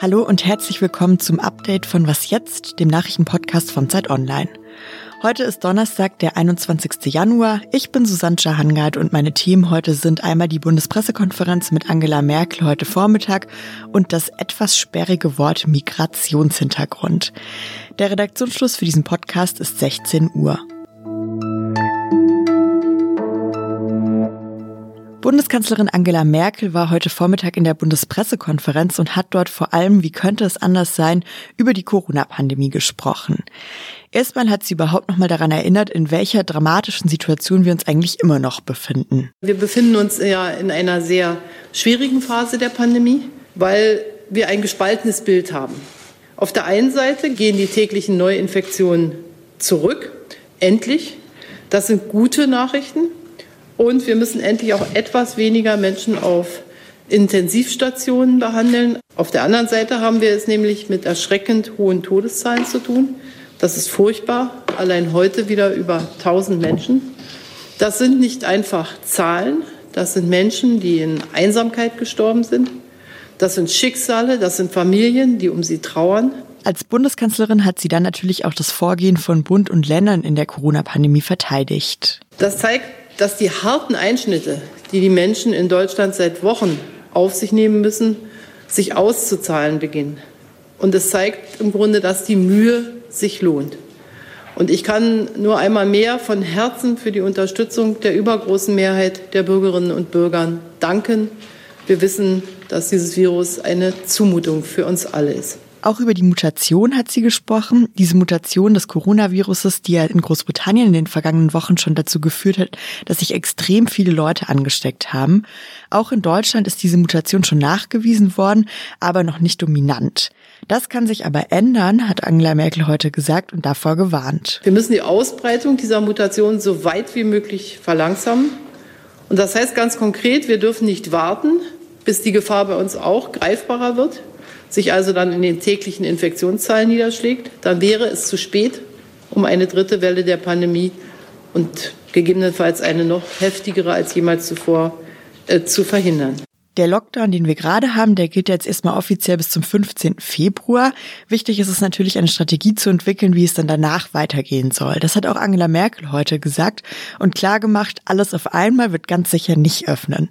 Hallo und herzlich willkommen zum Update von Was jetzt, dem Nachrichtenpodcast von Zeit Online. Heute ist Donnerstag, der 21. Januar. Ich bin Susanne Hangard und meine Themen heute sind einmal die Bundespressekonferenz mit Angela Merkel heute Vormittag und das etwas sperrige Wort Migrationshintergrund. Der Redaktionsschluss für diesen Podcast ist 16 Uhr. Bundeskanzlerin Angela Merkel war heute Vormittag in der Bundespressekonferenz und hat dort vor allem, wie könnte es anders sein, über die Corona-Pandemie gesprochen. Erstmal hat sie überhaupt noch mal daran erinnert, in welcher dramatischen Situation wir uns eigentlich immer noch befinden. Wir befinden uns ja in einer sehr schwierigen Phase der Pandemie, weil wir ein gespaltenes Bild haben. Auf der einen Seite gehen die täglichen Neuinfektionen zurück, endlich. Das sind gute Nachrichten. Und wir müssen endlich auch etwas weniger Menschen auf Intensivstationen behandeln. Auf der anderen Seite haben wir es nämlich mit erschreckend hohen Todeszahlen zu tun. Das ist furchtbar. Allein heute wieder über 1000 Menschen. Das sind nicht einfach Zahlen. Das sind Menschen, die in Einsamkeit gestorben sind. Das sind Schicksale, das sind Familien, die um sie trauern. Als Bundeskanzlerin hat sie dann natürlich auch das Vorgehen von Bund und Ländern in der Corona-Pandemie verteidigt. Das zeigt dass die harten Einschnitte, die die Menschen in Deutschland seit Wochen auf sich nehmen müssen, sich auszuzahlen beginnen. Und es zeigt im Grunde, dass die Mühe sich lohnt. Und ich kann nur einmal mehr von Herzen für die Unterstützung der übergroßen Mehrheit der Bürgerinnen und Bürger danken. Wir wissen, dass dieses Virus eine Zumutung für uns alle ist. Auch über die Mutation hat sie gesprochen. Diese Mutation des Coronaviruses, die ja in Großbritannien in den vergangenen Wochen schon dazu geführt hat, dass sich extrem viele Leute angesteckt haben. Auch in Deutschland ist diese Mutation schon nachgewiesen worden, aber noch nicht dominant. Das kann sich aber ändern, hat Angela Merkel heute gesagt und davor gewarnt. Wir müssen die Ausbreitung dieser Mutation so weit wie möglich verlangsamen. Und das heißt ganz konkret, wir dürfen nicht warten, bis die Gefahr bei uns auch greifbarer wird sich also dann in den täglichen Infektionszahlen niederschlägt, dann wäre es zu spät, um eine dritte Welle der Pandemie und gegebenenfalls eine noch heftigere als jemals zuvor äh, zu verhindern. Der Lockdown, den wir gerade haben, der gilt jetzt erstmal offiziell bis zum 15. Februar. Wichtig ist es natürlich, eine Strategie zu entwickeln, wie es dann danach weitergehen soll. Das hat auch Angela Merkel heute gesagt und klargemacht, alles auf einmal wird ganz sicher nicht öffnen.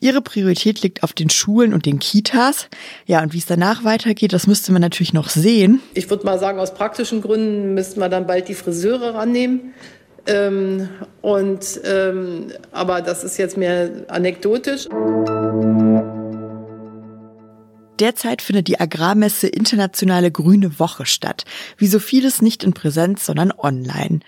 Ihre Priorität liegt auf den Schulen und den Kitas. Ja, und wie es danach weitergeht, das müsste man natürlich noch sehen. Ich würde mal sagen, aus praktischen Gründen müssten wir dann bald die Friseure rannehmen. Ähm, und, ähm, aber das ist jetzt mehr anekdotisch. Derzeit findet die Agrarmesse Internationale Grüne Woche statt. Wie so vieles nicht in Präsenz, sondern online.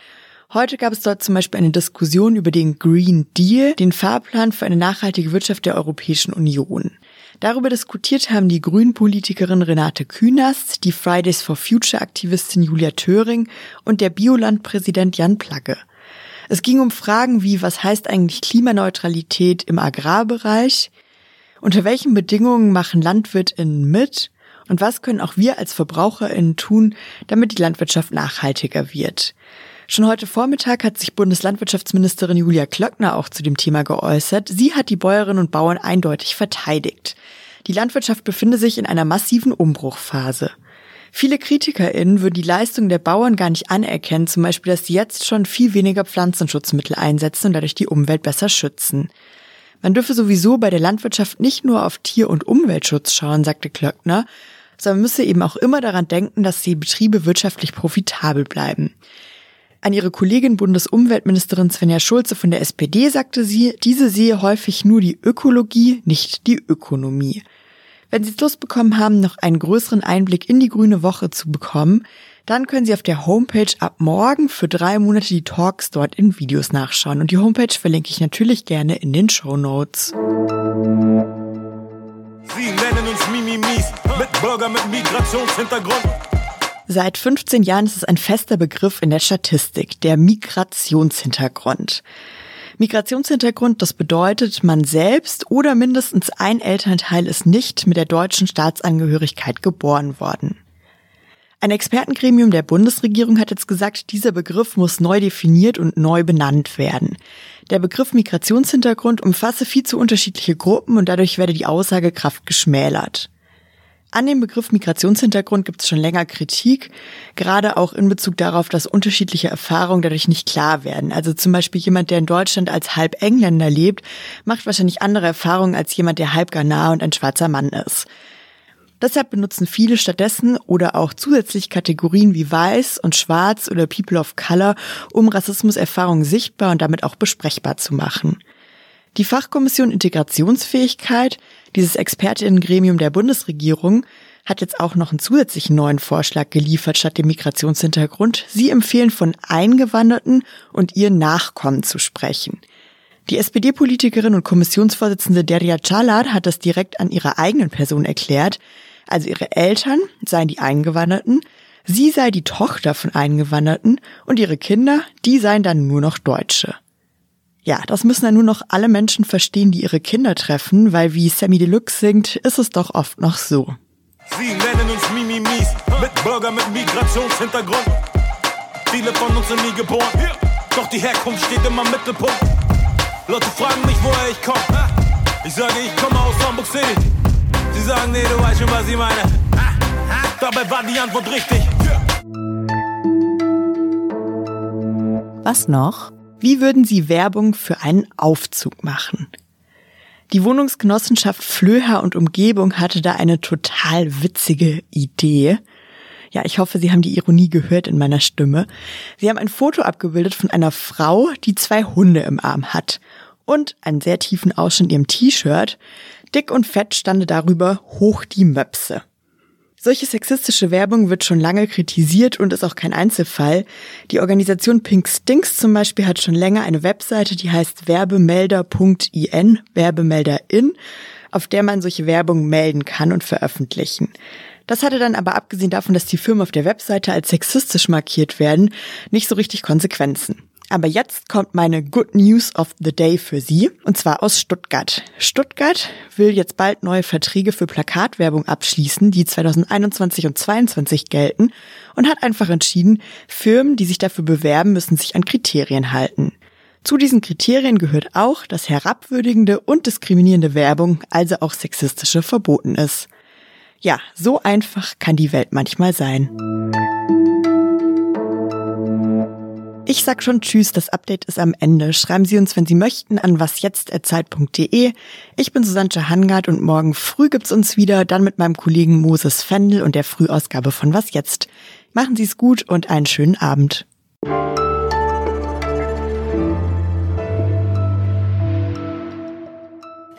Heute gab es dort zum Beispiel eine Diskussion über den Green Deal, den Fahrplan für eine nachhaltige Wirtschaft der Europäischen Union. Darüber diskutiert haben die Grünen-Politikerin Renate Künast, die Fridays for Future-Aktivistin Julia Töring und der Bioland-Präsident Jan Plagge. Es ging um Fragen wie, was heißt eigentlich Klimaneutralität im Agrarbereich? Unter welchen Bedingungen machen LandwirtInnen mit? Und was können auch wir als VerbraucherInnen tun, damit die Landwirtschaft nachhaltiger wird? Schon heute Vormittag hat sich Bundeslandwirtschaftsministerin Julia Klöckner auch zu dem Thema geäußert. Sie hat die Bäuerinnen und Bauern eindeutig verteidigt. Die Landwirtschaft befinde sich in einer massiven Umbruchphase. Viele KritikerInnen würden die Leistung der Bauern gar nicht anerkennen, zum Beispiel, dass sie jetzt schon viel weniger Pflanzenschutzmittel einsetzen und dadurch die Umwelt besser schützen. Man dürfe sowieso bei der Landwirtschaft nicht nur auf Tier- und Umweltschutz schauen, sagte Klöckner, sondern müsse eben auch immer daran denken, dass die Betriebe wirtschaftlich profitabel bleiben. An ihre Kollegin Bundesumweltministerin Svenja Schulze von der SPD sagte sie, diese sehe häufig nur die Ökologie, nicht die Ökonomie. Wenn Sie Lust bekommen haben, noch einen größeren Einblick in die Grüne Woche zu bekommen, dann können Sie auf der Homepage ab morgen für drei Monate die Talks dort in Videos nachschauen. Und die Homepage verlinke ich natürlich gerne in den Show Notes. Sie nennen uns Mimimis mit Bürger mit Migrationshintergrund. Seit 15 Jahren ist es ein fester Begriff in der Statistik, der Migrationshintergrund. Migrationshintergrund, das bedeutet, man selbst oder mindestens ein Elternteil ist nicht mit der deutschen Staatsangehörigkeit geboren worden. Ein Expertengremium der Bundesregierung hat jetzt gesagt, dieser Begriff muss neu definiert und neu benannt werden. Der Begriff Migrationshintergrund umfasse viel zu unterschiedliche Gruppen und dadurch werde die Aussagekraft geschmälert. An dem Begriff Migrationshintergrund gibt es schon länger Kritik, gerade auch in Bezug darauf, dass unterschiedliche Erfahrungen dadurch nicht klar werden. Also zum Beispiel jemand, der in Deutschland als halb Engländer lebt, macht wahrscheinlich andere Erfahrungen als jemand, der halb Ghana und ein schwarzer Mann ist. Deshalb benutzen viele stattdessen oder auch zusätzlich Kategorien wie Weiß und Schwarz oder People of Color, um Rassismuserfahrungen sichtbar und damit auch besprechbar zu machen. Die Fachkommission Integrationsfähigkeit, dieses Expertinnengremium der Bundesregierung, hat jetzt auch noch einen zusätzlichen neuen Vorschlag geliefert statt dem Migrationshintergrund. Sie empfehlen von Eingewanderten und ihren Nachkommen zu sprechen. Die SPD-Politikerin und Kommissionsvorsitzende Deria Çalar hat das direkt an ihrer eigenen Person erklärt. Also ihre Eltern seien die Eingewanderten, sie sei die Tochter von Eingewanderten und ihre Kinder, die seien dann nur noch Deutsche. Ja, das müssen ja nur noch alle Menschen verstehen, die ihre Kinder treffen, weil wie Sammy Deluxe singt, ist es doch oft noch so. Sie nennen uns Mimimis, mit Bürger mit Migrationshintergrund. Viele von uns sind nie geboren, doch die Herkunft steht immer im Mittelpunkt. Leute fragen mich, woher ich komme. Ich sage, ich komme aus Hamburg City. Sie sagen, nee, du weißt schon, was ich meine. Dabei war die Antwort richtig. Was noch? Wie würden Sie Werbung für einen Aufzug machen? Die Wohnungsgenossenschaft Flöher und Umgebung hatte da eine total witzige Idee. Ja, ich hoffe, Sie haben die Ironie gehört in meiner Stimme. Sie haben ein Foto abgebildet von einer Frau, die zwei Hunde im Arm hat. Und einen sehr tiefen Ausschnitt in ihrem T-Shirt. Dick und fett stande darüber hoch die Möpse. Solche sexistische Werbung wird schon lange kritisiert und ist auch kein Einzelfall. Die Organisation Pink Stinks zum Beispiel hat schon länger eine Webseite, die heißt werbemelder.in, Werbemelderin, auf der man solche Werbung melden kann und veröffentlichen. Das hatte dann aber abgesehen davon, dass die Firmen auf der Webseite als sexistisch markiert werden, nicht so richtig Konsequenzen. Aber jetzt kommt meine Good News of the Day für Sie, und zwar aus Stuttgart. Stuttgart will jetzt bald neue Verträge für Plakatwerbung abschließen, die 2021 und 2022 gelten, und hat einfach entschieden, Firmen, die sich dafür bewerben, müssen sich an Kriterien halten. Zu diesen Kriterien gehört auch, dass herabwürdigende und diskriminierende Werbung, also auch sexistische, verboten ist. Ja, so einfach kann die Welt manchmal sein. Ich sag schon Tschüss, das Update ist am Ende. Schreiben Sie uns, wenn Sie möchten, an wasjetzt.zeit.de. Ich bin Susanne Hangard und morgen früh gibt's uns wieder, dann mit meinem Kollegen Moses Fendel und der Frühausgabe von Was Jetzt. Machen Sie es gut und einen schönen Abend.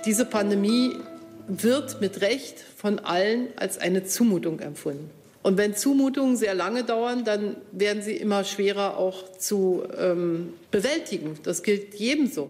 Diese Pandemie wird mit Recht von allen als eine Zumutung empfunden. Und wenn Zumutungen sehr lange dauern, dann werden sie immer schwerer auch zu ähm, bewältigen. Das gilt jedem so.